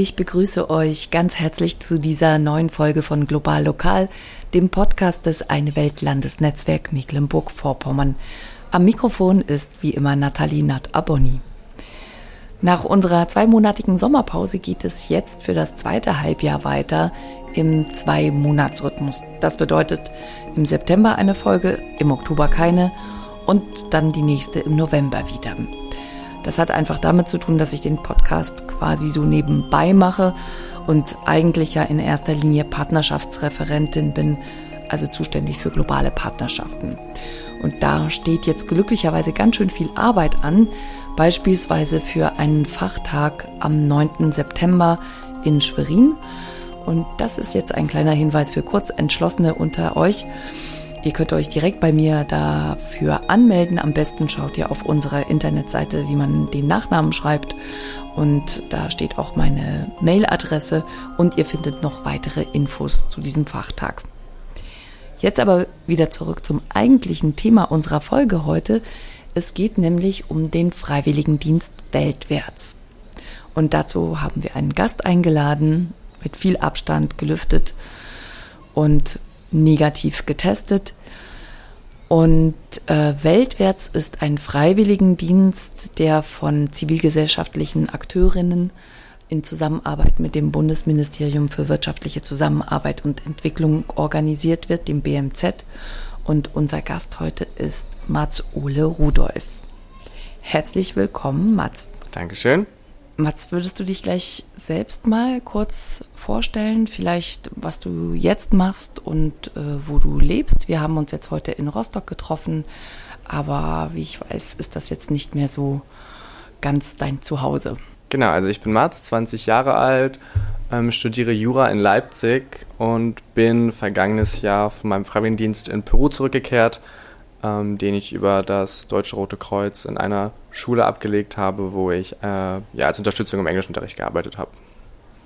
Ich begrüße euch ganz herzlich zu dieser neuen Folge von Global Lokal, dem Podcast des Eine Welt Landesnetzwerk Mecklenburg-Vorpommern. Am Mikrofon ist wie immer Nathalie Nat Aboni. Nach unserer zweimonatigen Sommerpause geht es jetzt für das zweite Halbjahr weiter im Zwei-Monats-Rhythmus. Das bedeutet im September eine Folge, im Oktober keine und dann die nächste im November wieder. Das hat einfach damit zu tun, dass ich den Podcast quasi so nebenbei mache und eigentlich ja in erster Linie Partnerschaftsreferentin bin, also zuständig für globale Partnerschaften. Und da steht jetzt glücklicherweise ganz schön viel Arbeit an, beispielsweise für einen Fachtag am 9. September in Schwerin. Und das ist jetzt ein kleiner Hinweis für Kurzentschlossene unter euch. Ihr könnt euch direkt bei mir dafür anmelden. Am besten schaut ihr auf unserer Internetseite, wie man den Nachnamen schreibt. Und da steht auch meine Mailadresse und ihr findet noch weitere Infos zu diesem Fachtag. Jetzt aber wieder zurück zum eigentlichen Thema unserer Folge heute. Es geht nämlich um den Freiwilligendienst weltwärts. Und dazu haben wir einen Gast eingeladen, mit viel Abstand gelüftet und negativ getestet. Und äh, Weltwärts ist ein Freiwilligendienst, der von zivilgesellschaftlichen Akteurinnen in Zusammenarbeit mit dem Bundesministerium für wirtschaftliche Zusammenarbeit und Entwicklung organisiert wird, dem BMZ und unser Gast heute ist Mats Ole Rudolf. Herzlich willkommen, Mats. Dankeschön. Mats, würdest du dich gleich selbst mal kurz vorstellen, vielleicht was du jetzt machst und äh, wo du lebst? Wir haben uns jetzt heute in Rostock getroffen, aber wie ich weiß, ist das jetzt nicht mehr so ganz dein Zuhause. Genau, also ich bin Mats, 20 Jahre alt, ähm, studiere Jura in Leipzig und bin vergangenes Jahr von meinem Freiwilligendienst in Peru zurückgekehrt, ähm, den ich über das Deutsche Rote Kreuz in einer Schule abgelegt habe, wo ich äh, ja, als Unterstützung im Englischunterricht gearbeitet habe.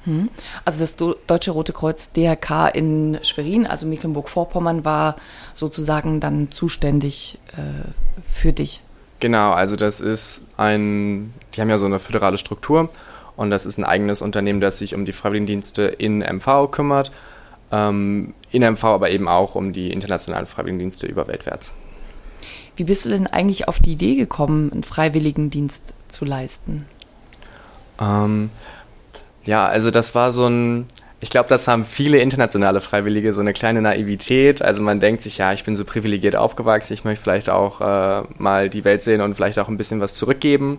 Hm. Also das Deutsche Rote Kreuz DRK in Schwerin, also Mecklenburg-Vorpommern, war sozusagen dann zuständig äh, für dich. Genau, also das ist ein, die haben ja so eine föderale Struktur und das ist ein eigenes Unternehmen, das sich um die Freiwilligendienste in MV kümmert. Ähm, in MV aber eben auch um die internationalen Freiwilligendienste über weltwärts. Wie bist du denn eigentlich auf die Idee gekommen, einen Freiwilligendienst zu leisten? Ähm, ja, also das war so ein, ich glaube, das haben viele internationale Freiwillige, so eine kleine Naivität. Also man denkt sich, ja, ich bin so privilegiert aufgewachsen, ich möchte vielleicht auch äh, mal die Welt sehen und vielleicht auch ein bisschen was zurückgeben.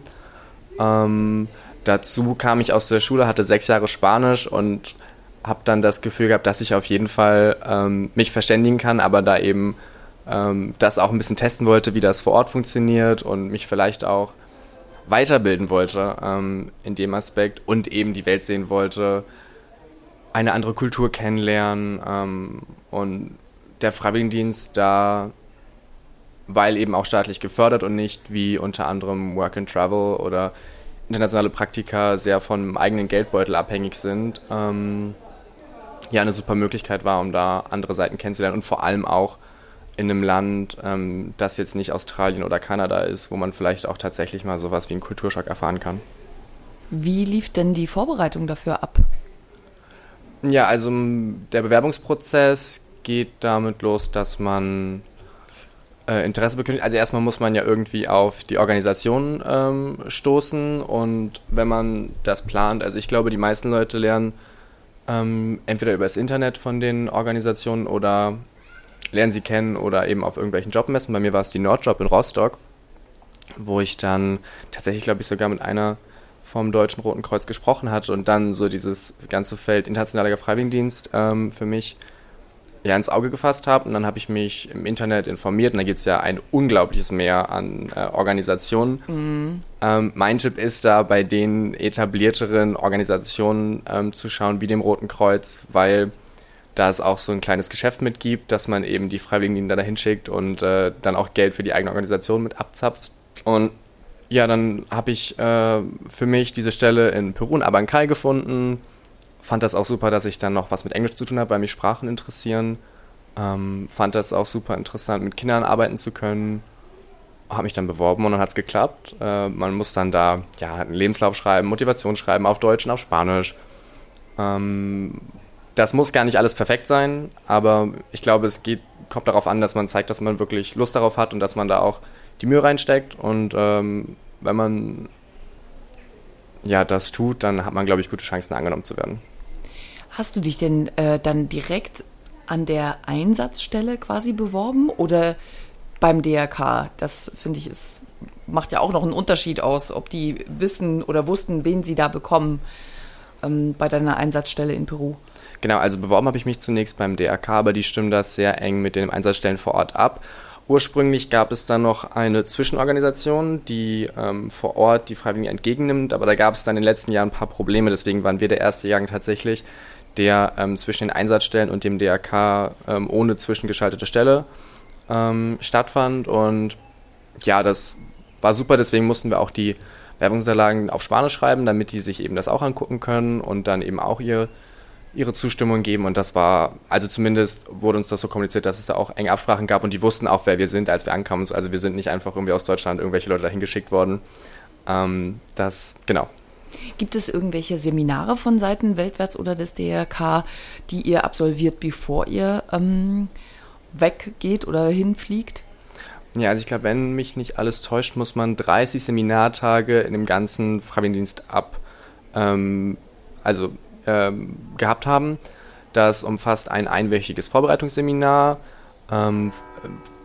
Ähm, Dazu kam ich aus der Schule, hatte sechs Jahre Spanisch und habe dann das Gefühl gehabt, dass ich auf jeden Fall ähm, mich verständigen kann, aber da eben ähm, das auch ein bisschen testen wollte, wie das vor Ort funktioniert und mich vielleicht auch weiterbilden wollte ähm, in dem Aspekt und eben die Welt sehen wollte, eine andere Kultur kennenlernen ähm, und der Freiwilligendienst da, weil eben auch staatlich gefördert und nicht wie unter anderem Work and Travel oder internationale Praktika sehr vom eigenen Geldbeutel abhängig sind, ähm, ja, eine super Möglichkeit war, um da andere Seiten kennenzulernen und vor allem auch in einem Land, ähm, das jetzt nicht Australien oder Kanada ist, wo man vielleicht auch tatsächlich mal sowas wie einen Kulturschock erfahren kann. Wie lief denn die Vorbereitung dafür ab? Ja, also der Bewerbungsprozess geht damit los, dass man äh, Interesse bekündigt. Also erstmal muss man ja irgendwie auf die Organisation ähm, stoßen und wenn man das plant, also ich glaube, die meisten Leute lernen ähm, entweder über das Internet von den Organisationen oder lernen sie kennen oder eben auf irgendwelchen Jobmessen. Bei mir war es die Nordjob in Rostock, wo ich dann tatsächlich, glaube ich, sogar mit einer vom Deutschen Roten Kreuz gesprochen hatte und dann so dieses ganze Feld internationaler Freiwilligendienst ähm, für mich ja, ins Auge gefasst habe. Und dann habe ich mich im Internet informiert und da gibt es ja ein unglaubliches Mehr an äh, Organisationen. Mhm. Ähm, mein Tipp ist da bei den etablierteren Organisationen ähm, zu schauen, wie dem Roten Kreuz, weil da es auch so ein kleines Geschäft mitgibt, dass man eben die Freiwilligen da dahin schickt und äh, dann auch Geld für die eigene Organisation mit abzapft. Und ja, dann habe ich äh, für mich diese Stelle in Peru in Abancay gefunden Fand das auch super, dass ich dann noch was mit Englisch zu tun habe, weil mich Sprachen interessieren. Ähm, fand das auch super interessant, mit Kindern arbeiten zu können. Habe mich dann beworben und dann hat es geklappt. Äh, man muss dann da ja, einen Lebenslauf schreiben, Motivation schreiben, auf Deutsch und auf Spanisch. Ähm, das muss gar nicht alles perfekt sein, aber ich glaube, es geht, kommt darauf an, dass man zeigt, dass man wirklich Lust darauf hat und dass man da auch die Mühe reinsteckt. Und ähm, wenn man ja das tut, dann hat man, glaube ich, gute Chancen, angenommen zu werden. Hast du dich denn äh, dann direkt an der Einsatzstelle quasi beworben oder beim DRK? Das finde ich ist macht ja auch noch einen Unterschied aus, ob die wissen oder wussten, wen sie da bekommen ähm, bei deiner Einsatzstelle in Peru. Genau, also beworben habe ich mich zunächst beim DRK, aber die stimmen das sehr eng mit den Einsatzstellen vor Ort ab. Ursprünglich gab es dann noch eine Zwischenorganisation, die ähm, vor Ort die Freiwilligen entgegennimmt, aber da gab es dann in den letzten Jahren ein paar Probleme, deswegen waren wir der erste Jahrgang tatsächlich, der ähm, zwischen den Einsatzstellen und dem DRK ähm, ohne zwischengeschaltete Stelle ähm, stattfand und ja, das war super, deswegen mussten wir auch die Werbungsunterlagen auf Spanisch schreiben, damit die sich eben das auch angucken können und dann eben auch ihr, ihre Zustimmung geben. Und das war, also zumindest wurde uns das so kommuniziert, dass es da auch enge Absprachen gab und die wussten auch, wer wir sind, als wir ankamen. Also wir sind nicht einfach irgendwie aus Deutschland irgendwelche Leute dahin geschickt worden. Ähm, das, genau. Gibt es irgendwelche Seminare von Seiten Weltwärts oder des DRK, die ihr absolviert, bevor ihr ähm, weggeht oder hinfliegt? Ja, also ich glaube, wenn mich nicht alles täuscht, muss man 30 Seminartage in dem ganzen Freiwilligendienst ab, ähm, also ähm, gehabt haben. Das umfasst ein einwöchiges Vorbereitungsseminar. Ähm,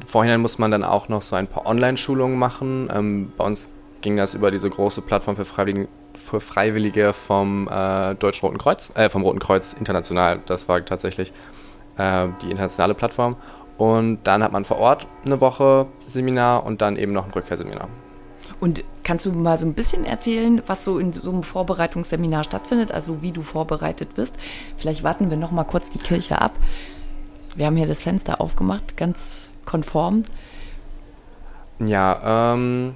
vorhinein muss man dann auch noch so ein paar Online-Schulungen machen. Ähm, bei uns ging das über diese große Plattform für Freiwillige, für Freiwillige vom äh, Deutschen Roten Kreuz, äh, vom Roten Kreuz international. Das war tatsächlich äh, die internationale Plattform. Und dann hat man vor Ort eine Woche Seminar und dann eben noch ein Rückkehrseminar. Und kannst du mal so ein bisschen erzählen, was so in so einem Vorbereitungsseminar stattfindet, also wie du vorbereitet wirst? Vielleicht warten wir noch mal kurz die Kirche ab. Wir haben hier das Fenster aufgemacht, ganz konform. Ja, ähm,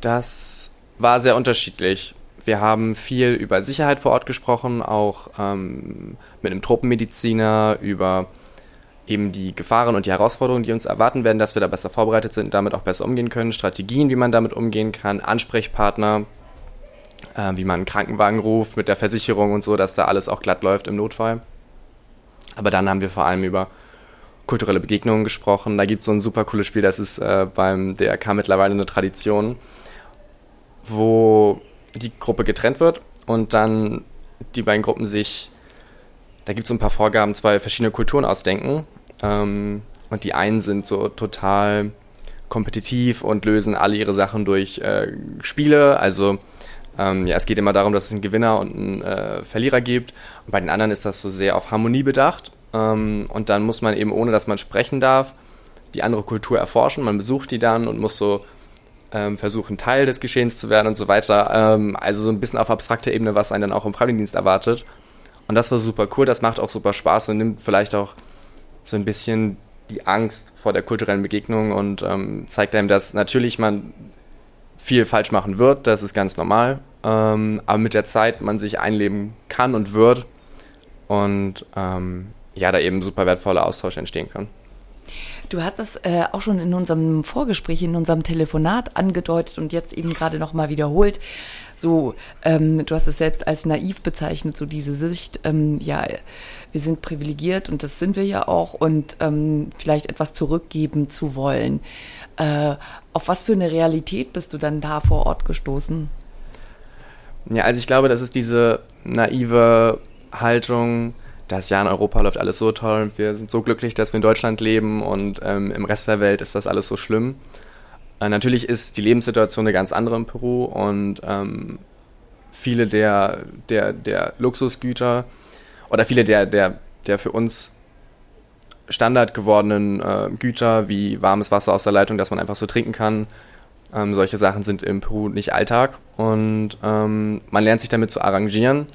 das war sehr unterschiedlich. Wir haben viel über Sicherheit vor Ort gesprochen, auch ähm, mit einem Tropenmediziner, über eben die Gefahren und die Herausforderungen, die uns erwarten werden, dass wir da besser vorbereitet sind damit auch besser umgehen können, Strategien, wie man damit umgehen kann, Ansprechpartner, äh, wie man einen Krankenwagen ruft mit der Versicherung und so, dass da alles auch glatt läuft im Notfall. Aber dann haben wir vor allem über kulturelle Begegnungen gesprochen. Da gibt es so ein super cooles Spiel, das ist äh, beim DRK mittlerweile eine Tradition, wo die Gruppe getrennt wird und dann die beiden Gruppen sich da gibt es so ein paar Vorgaben, zwei verschiedene Kulturen ausdenken. Ähm, und die einen sind so total kompetitiv und lösen alle ihre Sachen durch äh, Spiele. Also ähm, ja, es geht immer darum, dass es einen Gewinner und einen äh, Verlierer gibt. Und bei den anderen ist das so sehr auf Harmonie bedacht. Ähm, und dann muss man eben, ohne dass man sprechen darf, die andere Kultur erforschen. Man besucht die dann und muss so ähm, versuchen, Teil des Geschehens zu werden und so weiter. Ähm, also so ein bisschen auf abstrakter Ebene, was einen dann auch im Freiwilligendienst erwartet. Und das war super cool, das macht auch super Spaß und nimmt vielleicht auch so ein bisschen die Angst vor der kulturellen Begegnung und ähm, zeigt einem, dass natürlich man viel falsch machen wird, das ist ganz normal, ähm, aber mit der Zeit man sich einleben kann und wird und ähm, ja, da eben super wertvoller Austausch entstehen kann. Du hast das äh, auch schon in unserem Vorgespräch, in unserem Telefonat angedeutet und jetzt eben gerade nochmal wiederholt so, ähm, du hast es selbst als naiv bezeichnet, so diese Sicht, ähm, ja, wir sind privilegiert und das sind wir ja auch und ähm, vielleicht etwas zurückgeben zu wollen. Äh, auf was für eine Realität bist du dann da vor Ort gestoßen? Ja, also ich glaube, das ist diese naive Haltung, dass ja in Europa läuft alles so toll und wir sind so glücklich, dass wir in Deutschland leben und ähm, im Rest der Welt ist das alles so schlimm. Äh, natürlich ist die Lebenssituation eine ganz andere in Peru und ähm, viele der, der, der Luxusgüter oder viele der, der, der für uns Standard gewordenen äh, Güter wie warmes Wasser aus der Leitung, das man einfach so trinken kann, ähm, solche Sachen sind in Peru nicht Alltag und ähm, man lernt sich damit zu arrangieren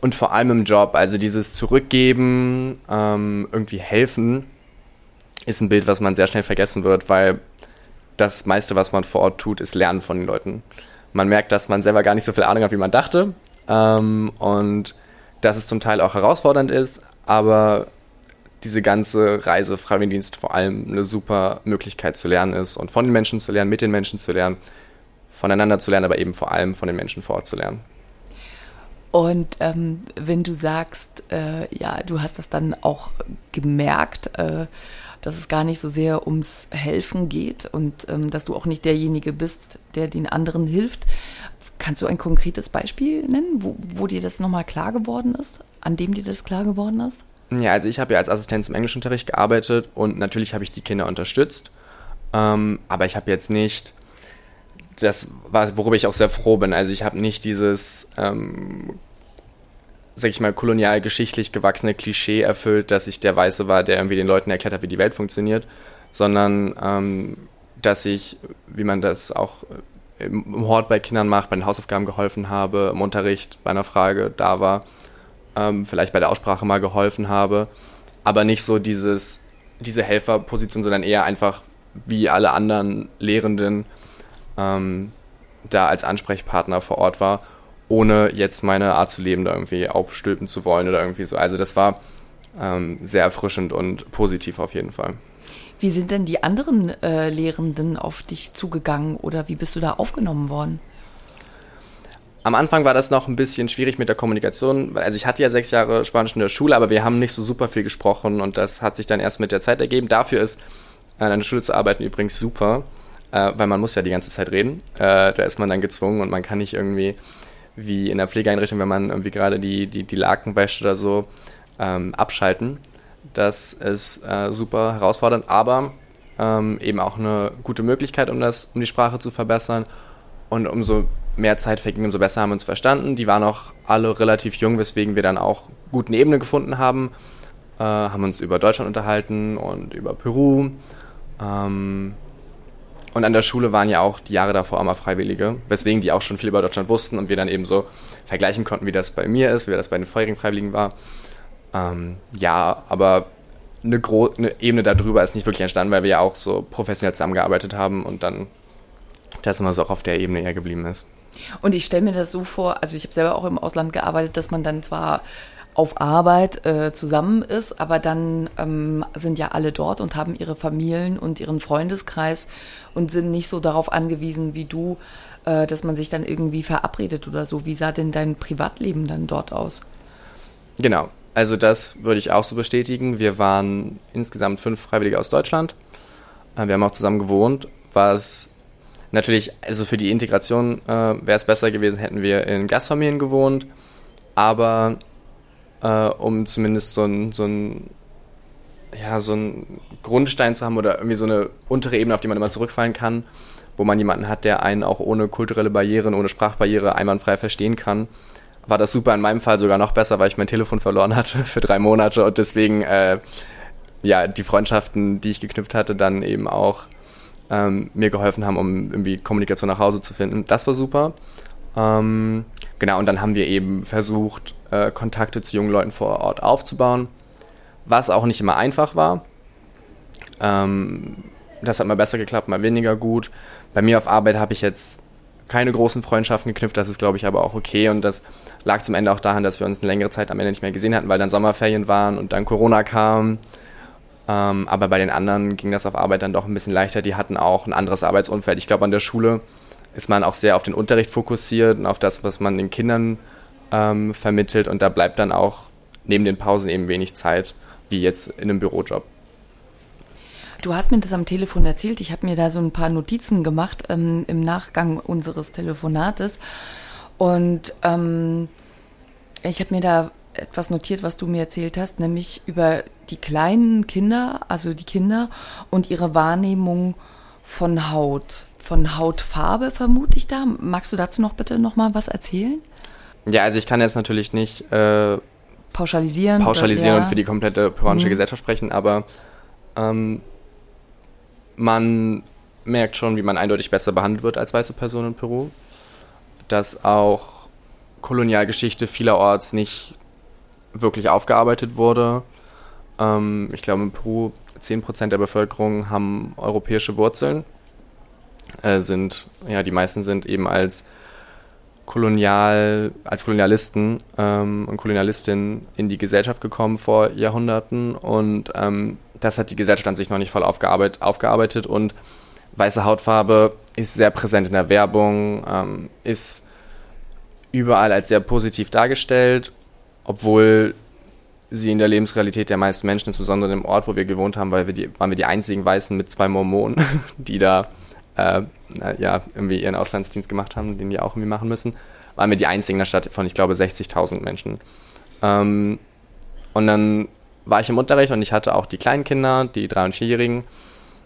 und vor allem im Job, also dieses Zurückgeben, ähm, irgendwie helfen, ist ein Bild, was man sehr schnell vergessen wird, weil das meiste, was man vor Ort tut, ist Lernen von den Leuten. Man merkt, dass man selber gar nicht so viel Ahnung hat, wie man dachte. Ähm, und dass es zum Teil auch herausfordernd ist, aber diese ganze Reise Freiwilligendienst vor allem eine super Möglichkeit zu lernen ist und von den Menschen zu lernen, mit den Menschen zu lernen, voneinander zu lernen, aber eben vor allem von den Menschen vor Ort zu lernen. Und ähm, wenn du sagst, äh, ja, du hast das dann auch gemerkt, äh, dass es gar nicht so sehr ums Helfen geht und ähm, dass du auch nicht derjenige bist, der den anderen hilft. Kannst du ein konkretes Beispiel nennen, wo, wo dir das nochmal klar geworden ist, an dem dir das klar geworden ist? Ja, also ich habe ja als Assistenz im Englischunterricht gearbeitet und natürlich habe ich die Kinder unterstützt, ähm, aber ich habe jetzt nicht das, worüber ich auch sehr froh bin. Also ich habe nicht dieses ähm, sag ich mal, kolonialgeschichtlich gewachsene Klischee erfüllt, dass ich der Weiße war, der irgendwie den Leuten erklärt hat, wie die Welt funktioniert, sondern ähm, dass ich, wie man das auch im Hort bei Kindern macht, bei den Hausaufgaben geholfen habe, im Unterricht bei einer Frage da war, ähm, vielleicht bei der Aussprache mal geholfen habe, aber nicht so dieses, diese Helferposition, sondern eher einfach wie alle anderen Lehrenden ähm, da als Ansprechpartner vor Ort war ohne jetzt meine Art zu leben da irgendwie aufstülpen zu wollen oder irgendwie so. Also das war ähm, sehr erfrischend und positiv auf jeden Fall. Wie sind denn die anderen äh, Lehrenden auf dich zugegangen oder wie bist du da aufgenommen worden? Am Anfang war das noch ein bisschen schwierig mit der Kommunikation. Also ich hatte ja sechs Jahre Spanisch in der Schule, aber wir haben nicht so super viel gesprochen und das hat sich dann erst mit der Zeit ergeben. Dafür ist an einer Schule zu arbeiten übrigens super, äh, weil man muss ja die ganze Zeit reden. Äh, da ist man dann gezwungen und man kann nicht irgendwie wie in der Pflegeeinrichtung, wenn man irgendwie gerade die, die, die Laken wäscht oder so, ähm, abschalten. Das ist äh, super herausfordernd, aber ähm, eben auch eine gute Möglichkeit, um, das, um die Sprache zu verbessern. Und umso mehr Zeit verging, umso besser haben wir uns verstanden. Die waren auch alle relativ jung, weswegen wir dann auch gut eine Ebene gefunden haben. Äh, haben uns über Deutschland unterhalten und über Peru. Ähm, und an der Schule waren ja auch die Jahre davor immer Freiwillige, weswegen die auch schon viel über Deutschland wussten und wir dann eben so vergleichen konnten, wie das bei mir ist, wie das bei den vorherigen Freiwilligen war. Ähm, ja, aber eine, eine Ebene darüber ist nicht wirklich entstanden, weil wir ja auch so professionell zusammengearbeitet haben und dann das immer so auch auf der Ebene eher geblieben ist. Und ich stelle mir das so vor, also ich habe selber auch im Ausland gearbeitet, dass man dann zwar auf Arbeit äh, zusammen ist, aber dann ähm, sind ja alle dort und haben ihre Familien und ihren Freundeskreis und sind nicht so darauf angewiesen wie du, äh, dass man sich dann irgendwie verabredet oder so. Wie sah denn dein Privatleben dann dort aus? Genau, also das würde ich auch so bestätigen. Wir waren insgesamt fünf Freiwillige aus Deutschland. Äh, wir haben auch zusammen gewohnt, was natürlich, also für die Integration äh, wäre es besser gewesen, hätten wir in Gastfamilien gewohnt. Aber äh, um zumindest so ein, so ein ja, so einen Grundstein zu haben oder irgendwie so eine untere Ebene, auf die man immer zurückfallen kann, wo man jemanden hat, der einen auch ohne kulturelle Barrieren, ohne Sprachbarriere einwandfrei verstehen kann. War das super, in meinem Fall sogar noch besser, weil ich mein Telefon verloren hatte für drei Monate und deswegen, äh, ja, die Freundschaften, die ich geknüpft hatte, dann eben auch ähm, mir geholfen haben, um irgendwie Kommunikation nach Hause zu finden. Das war super. Ähm, genau, und dann haben wir eben versucht, äh, Kontakte zu jungen Leuten vor Ort aufzubauen, was auch nicht immer einfach war. Ähm, das hat mal besser geklappt, mal weniger gut. Bei mir auf Arbeit habe ich jetzt keine großen Freundschaften geknüpft, das ist, glaube ich, aber auch okay. Und das lag zum Ende auch daran, dass wir uns eine längere Zeit am Ende nicht mehr gesehen hatten, weil dann Sommerferien waren und dann Corona kam. Ähm, aber bei den anderen ging das auf Arbeit dann doch ein bisschen leichter. Die hatten auch ein anderes Arbeitsumfeld. Ich glaube, an der Schule ist man auch sehr auf den Unterricht fokussiert und auf das, was man den Kindern ähm, vermittelt. Und da bleibt dann auch neben den Pausen eben wenig Zeit, wie jetzt in einem Bürojob. Du hast mir das am Telefon erzählt. Ich habe mir da so ein paar Notizen gemacht ähm, im Nachgang unseres Telefonates. Und ähm, ich habe mir da etwas notiert, was du mir erzählt hast, nämlich über die kleinen Kinder, also die Kinder und ihre Wahrnehmung von Haut, von Hautfarbe vermute ich da. Magst du dazu noch bitte noch mal was erzählen? Ja, also ich kann jetzt natürlich nicht äh, pauschalisieren, pauschalisieren oder, ja. und für die komplette peruanische mhm. Gesellschaft sprechen, aber ähm, man merkt schon, wie man eindeutig besser behandelt wird als weiße Person in Peru. Dass auch Kolonialgeschichte vielerorts nicht wirklich aufgearbeitet wurde. Ähm, ich glaube, in Peru 10% der Bevölkerung haben europäische Wurzeln. Äh, sind, ja, die meisten sind eben als Kolonial, als Kolonialisten ähm, und Kolonialistinnen in die Gesellschaft gekommen vor Jahrhunderten. Und ähm, das hat die Gesellschaft an sich noch nicht voll aufgearbeitet, aufgearbeitet. Und weiße Hautfarbe ist sehr präsent in der Werbung, ähm, ist überall als sehr positiv dargestellt, obwohl sie in der Lebensrealität der meisten Menschen, insbesondere im Ort, wo wir gewohnt haben, weil wir die, waren wir die einzigen Weißen mit zwei Mormonen, die da äh, ja, irgendwie ihren Auslandsdienst gemacht haben, den die auch irgendwie machen müssen, waren wir die einzigen in der Stadt von, ich glaube, 60.000 Menschen. Ähm, und dann war ich im Unterricht und ich hatte auch die kleinen Kinder, die drei- und vierjährigen.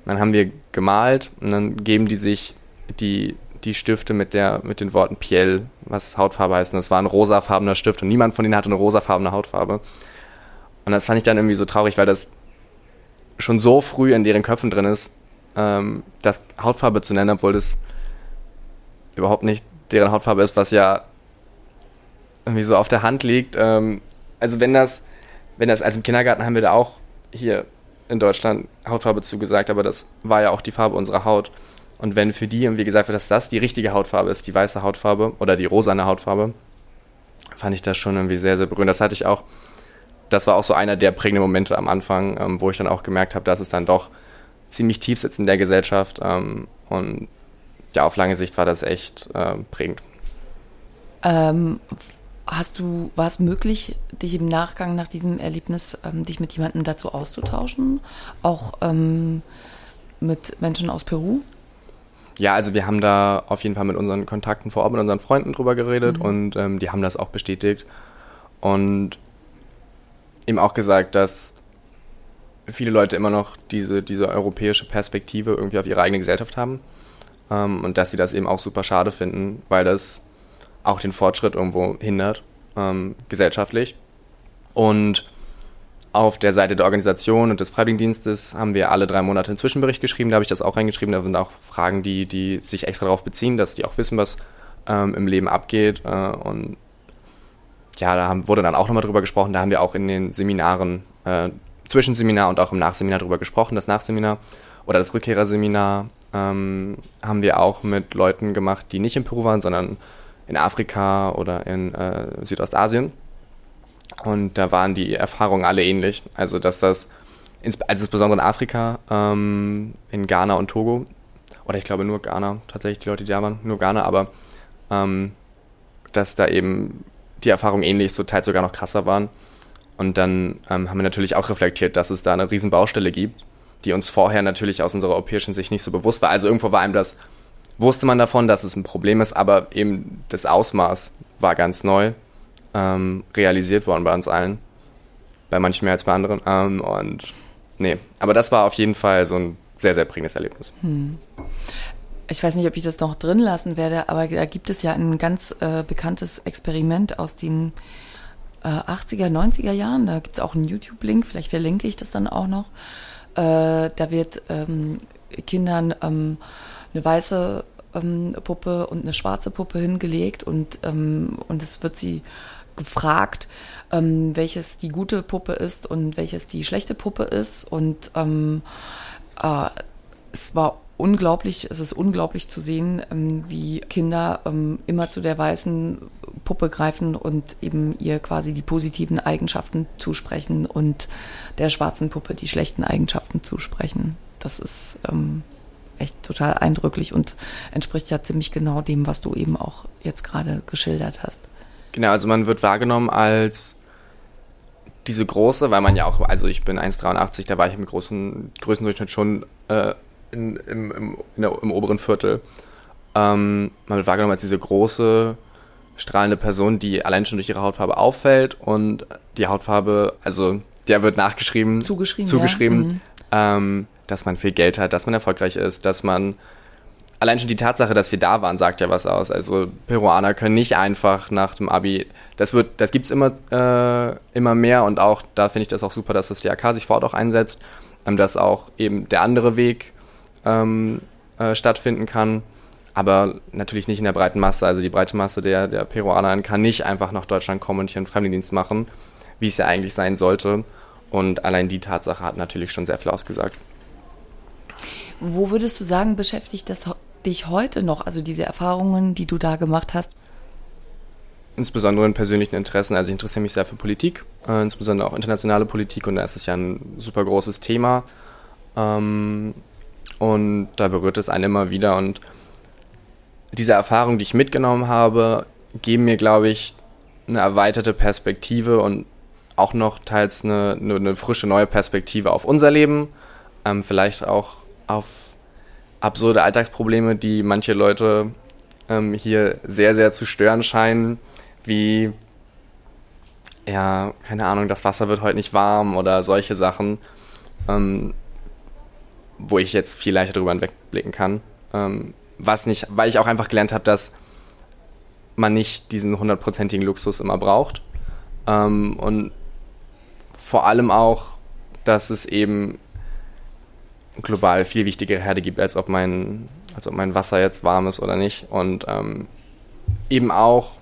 Dann haben wir gemalt und dann geben die sich die, die Stifte mit, der, mit den Worten Piel, was Hautfarbe heißt. Und das war ein rosafarbener Stift und niemand von ihnen hatte eine rosafarbene Hautfarbe. Und das fand ich dann irgendwie so traurig, weil das schon so früh in deren Köpfen drin ist, ähm, das Hautfarbe zu nennen, obwohl das überhaupt nicht deren Hautfarbe ist, was ja irgendwie so auf der Hand liegt. Ähm, also wenn das, wenn das, also im Kindergarten haben wir da auch hier in Deutschland Hautfarbe zugesagt, aber das war ja auch die Farbe unserer Haut. Und wenn für die irgendwie gesagt wird, dass das die richtige Hautfarbe ist, die weiße Hautfarbe oder die rosane Hautfarbe, fand ich das schon irgendwie sehr, sehr berührend. Das hatte ich auch das war auch so einer der prägenden Momente am Anfang, ähm, wo ich dann auch gemerkt habe, dass es dann doch ziemlich tief sitzt in der Gesellschaft. Ähm, und ja, auf lange Sicht war das echt äh, prägend. Ähm, hast du, war es möglich, dich im Nachgang nach diesem Erlebnis, ähm, dich mit jemandem dazu auszutauschen? Auch ähm, mit Menschen aus Peru? Ja, also wir haben da auf jeden Fall mit unseren Kontakten vor Ort, mit unseren Freunden drüber geredet mhm. und ähm, die haben das auch bestätigt. Und eben auch gesagt, dass viele Leute immer noch diese, diese europäische Perspektive irgendwie auf ihre eigene Gesellschaft haben ähm, und dass sie das eben auch super schade finden, weil das auch den Fortschritt irgendwo hindert, ähm, gesellschaftlich. Und auf der Seite der Organisation und des Freiwilligendienstes haben wir alle drei Monate einen Zwischenbericht geschrieben. Da habe ich das auch reingeschrieben. Da sind auch Fragen, die, die sich extra darauf beziehen, dass die auch wissen, was ähm, im Leben abgeht. Äh, und ja, da haben, wurde dann auch nochmal drüber gesprochen. Da haben wir auch in den Seminaren, äh, Zwischenseminar und auch im Nachseminar drüber gesprochen. Das Nachseminar oder das Rückkehrerseminar ähm, haben wir auch mit Leuten gemacht, die nicht in Peru waren, sondern in Afrika oder in äh, Südostasien. Und da waren die Erfahrungen alle ähnlich. Also, dass das, also insbesondere in Afrika, ähm, in Ghana und Togo, oder ich glaube nur Ghana, tatsächlich die Leute, die da waren, nur Ghana, aber ähm, dass da eben die Erfahrungen ähnlich, so teils sogar noch krasser waren. Und dann ähm, haben wir natürlich auch reflektiert, dass es da eine riesen Baustelle gibt, die uns vorher natürlich aus unserer europäischen Sicht nicht so bewusst war. Also irgendwo war einem das, wusste man davon, dass es ein Problem ist, aber eben das Ausmaß war ganz neu ähm, realisiert worden bei uns allen. Bei manchen mehr als bei anderen. Ähm, und nee, aber das war auf jeden Fall so ein sehr, sehr prägendes Erlebnis. Hm ich weiß nicht, ob ich das noch drin lassen werde, aber da gibt es ja ein ganz äh, bekanntes Experiment aus den äh, 80er, 90er Jahren. Da gibt es auch einen YouTube-Link, vielleicht verlinke ich das dann auch noch. Äh, da wird ähm, Kindern ähm, eine weiße ähm, Puppe und eine schwarze Puppe hingelegt und, ähm, und es wird sie gefragt, ähm, welches die gute Puppe ist und welches die schlechte Puppe ist. Und ähm, äh, es war unglaublich, es ist unglaublich zu sehen, ähm, wie Kinder ähm, immer zu der weißen Puppe greifen und eben ihr quasi die positiven Eigenschaften zusprechen und der schwarzen Puppe die schlechten Eigenschaften zusprechen. Das ist ähm, echt total eindrücklich und entspricht ja ziemlich genau dem, was du eben auch jetzt gerade geschildert hast. Genau, also man wird wahrgenommen als diese große, weil man ja auch, also ich bin 1,83, da war ich im großen Größendurchschnitt schon äh, in, im, im, der, im oberen Viertel. Ähm, man wird wahrgenommen als diese große, strahlende Person, die allein schon durch ihre Hautfarbe auffällt und die Hautfarbe, also der wird nachgeschrieben, zugeschrieben, zugeschrieben ja. mhm. ähm, dass man viel Geld hat, dass man erfolgreich ist, dass man allein schon die Tatsache, dass wir da waren, sagt ja was aus. Also Peruaner können nicht einfach nach dem Abi, das wird, das gibt's immer, äh, immer mehr und auch da finde ich das auch super, dass das DRK sich fort auch einsetzt, ähm, dass auch eben der andere Weg ähm, äh, stattfinden kann. Aber natürlich nicht in der breiten Masse. Also die breite Masse der, der Peruaner kann nicht einfach nach Deutschland kommen und hier einen Freiwilligendienst machen, wie es ja eigentlich sein sollte. Und allein die Tatsache hat natürlich schon sehr viel ausgesagt. Wo würdest du sagen, beschäftigt das dich heute noch, also diese Erfahrungen, die du da gemacht hast? Insbesondere in persönlichen Interessen. Also ich interessiere mich sehr für Politik, äh, insbesondere auch internationale Politik und da ist es ja ein super großes Thema. Ähm, und da berührt es einen immer wieder. Und diese Erfahrung, die ich mitgenommen habe, geben mir, glaube ich, eine erweiterte Perspektive und auch noch teils eine, eine, eine frische neue Perspektive auf unser Leben, ähm, vielleicht auch auf absurde Alltagsprobleme, die manche Leute ähm, hier sehr, sehr zu stören scheinen, wie, ja, keine Ahnung, das Wasser wird heute nicht warm oder solche Sachen, ähm, wo ich jetzt viel leichter drüber hinwegblicken kann. Ähm, was nicht, weil ich auch einfach gelernt habe, dass man nicht diesen hundertprozentigen Luxus immer braucht. Ähm, und vor allem auch, dass es eben global viel wichtigere Herde gibt, als ob mein, als ob mein Wasser jetzt warm ist oder nicht. Und ähm, eben auch,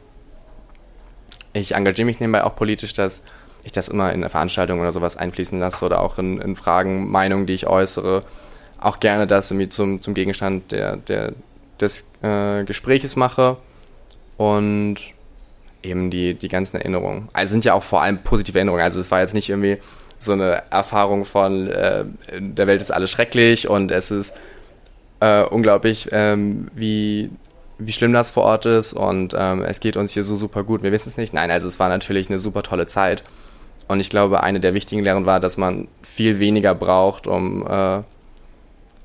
ich engagiere mich nebenbei auch politisch, dass ich das immer in Veranstaltungen oder sowas einfließen lasse oder auch in, in Fragen, Meinungen, die ich äußere. Auch gerne das irgendwie zum, zum Gegenstand der, der, des äh, Gespräches mache und eben die, die ganzen Erinnerungen. Also sind ja auch vor allem positive Erinnerungen. Also es war jetzt nicht irgendwie so eine Erfahrung von äh, der Welt ist alles schrecklich und es ist äh, unglaublich, ähm, wie, wie schlimm das vor Ort ist und ähm, es geht uns hier so super gut. Wir wissen es nicht. Nein, also es war natürlich eine super tolle Zeit. Und ich glaube, eine der wichtigen Lehren war, dass man viel weniger braucht, um äh,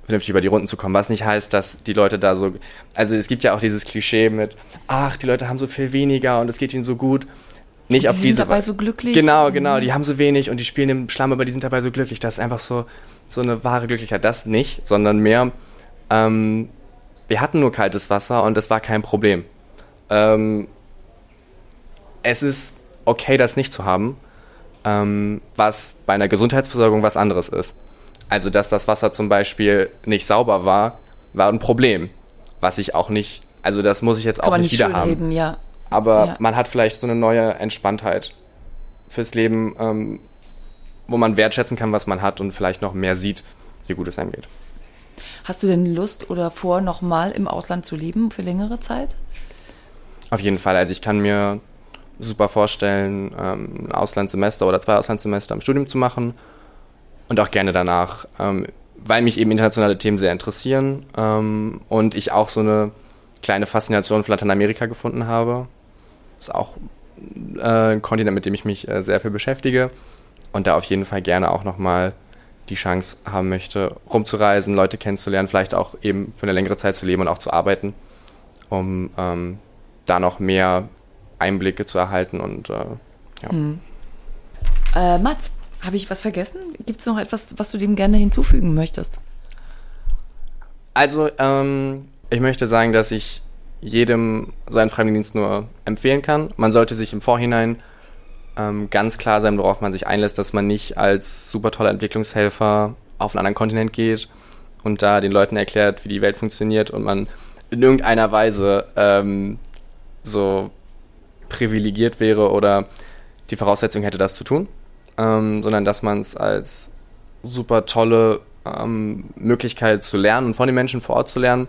vernünftig über die Runden zu kommen. Was nicht heißt, dass die Leute da so. Also es gibt ja auch dieses Klischee mit, ach, die Leute haben so viel weniger und es geht ihnen so gut. Nicht die auf diese. sind dabei so glücklich. Genau, genau. Die haben so wenig und die spielen im Schlamm, aber die sind dabei so glücklich. Das ist einfach so, so eine wahre Glücklichkeit. Das nicht, sondern mehr, ähm, wir hatten nur kaltes Wasser und es war kein Problem. Ähm, es ist okay, das nicht zu haben, ähm, was bei einer Gesundheitsversorgung was anderes ist. Also, dass das Wasser zum Beispiel nicht sauber war, war ein Problem. Was ich auch nicht, also das muss ich jetzt Kann auch nicht nicht wieder haben. reden, ja. Aber Ja. man hat vielleicht so eine neue Entspanntheit fürs Leben, ähm, wo man wertschätzen kann, was man hat und vielleicht noch mehr sieht, wie gut es einem geht. Hast du denn Lust oder vor, nochmal im Ausland zu leben für längere Zeit? Auf jeden Fall. Also ich kann mir super vorstellen, ähm, ein Auslandssemester oder zwei Auslandssemester im Studium zu machen und auch gerne danach, ähm, weil mich eben internationale Themen sehr interessieren ähm, und ich auch so eine kleine Faszination für Lateinamerika gefunden habe. Ist auch äh, ein Kontinent, mit dem ich mich äh, sehr viel beschäftige und da auf jeden Fall gerne auch nochmal die Chance haben möchte, rumzureisen, Leute kennenzulernen, vielleicht auch eben für eine längere Zeit zu leben und auch zu arbeiten, um ähm, da noch mehr Einblicke zu erhalten und äh, ja. Äh, Mats, habe ich was vergessen? Gibt es noch etwas, was du dem gerne hinzufügen möchtest? Also, ähm, ich möchte sagen, dass ich jedem so einen Freiwilligendienst nur empfehlen kann. Man sollte sich im Vorhinein ähm, ganz klar sein, worauf man sich einlässt, dass man nicht als super toller Entwicklungshelfer auf einen anderen Kontinent geht und da den Leuten erklärt, wie die Welt funktioniert und man in irgendeiner Weise ähm, so privilegiert wäre oder die Voraussetzung hätte, das zu tun, ähm, sondern dass man es als super tolle ähm, Möglichkeit zu lernen und von den Menschen vor Ort zu lernen,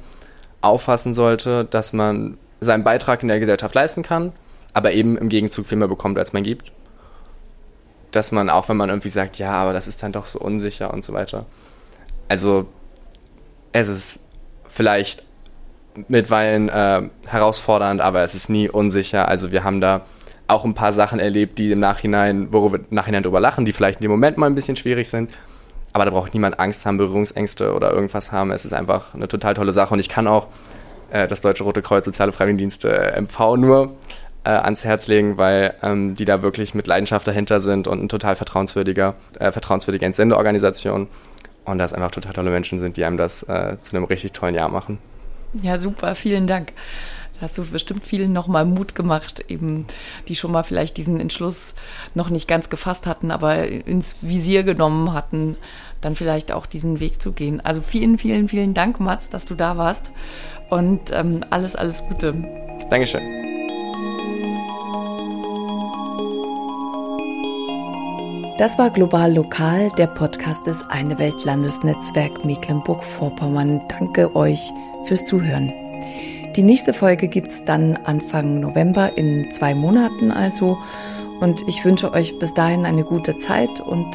auffassen sollte, dass man seinen Beitrag in der Gesellschaft leisten kann, aber eben im Gegenzug viel mehr bekommt, als man gibt. Dass man, auch wenn man irgendwie sagt, ja, aber das ist dann doch so unsicher und so weiter. Also, es ist vielleicht mitweilen äh, herausfordernd, aber es ist nie unsicher. Also, wir haben da auch ein paar Sachen erlebt, die im Nachhinein, worüber wir Nachhinein drüber lachen, die vielleicht in dem Moment mal ein bisschen schwierig sind. Aber da braucht niemand Angst haben, Berührungsängste oder irgendwas haben. Es ist einfach eine total tolle Sache und ich kann auch äh, das Deutsche Rote Kreuz Soziale Freiwilligendienste äh, MV nur äh, ans Herz legen, weil ähm, die da wirklich mit Leidenschaft dahinter sind und ein total vertrauenswürdiger, äh, vertrauenswürdige Entsendeorganisation und das einfach total tolle Menschen sind, die einem das äh, zu einem richtig tollen Jahr machen. Ja, super, vielen Dank. Da hast du bestimmt vielen nochmal Mut gemacht, eben, die schon mal vielleicht diesen Entschluss noch nicht ganz gefasst hatten, aber ins Visier genommen hatten, dann vielleicht auch diesen Weg zu gehen. Also vielen, vielen, vielen Dank, Mats, dass du da warst und ähm, alles, alles Gute. Dankeschön. Das war Global Lokal, der Podcast des Eine Welt Landesnetzwerk Mecklenburg-Vorpommern. Danke euch fürs Zuhören. Die nächste Folge gibt's dann Anfang November in zwei Monaten also. Und ich wünsche euch bis dahin eine gute Zeit und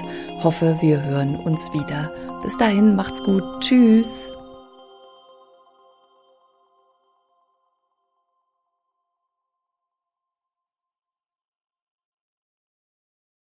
hoffe, wir hören uns wieder. Bis dahin, macht's gut. Tschüss.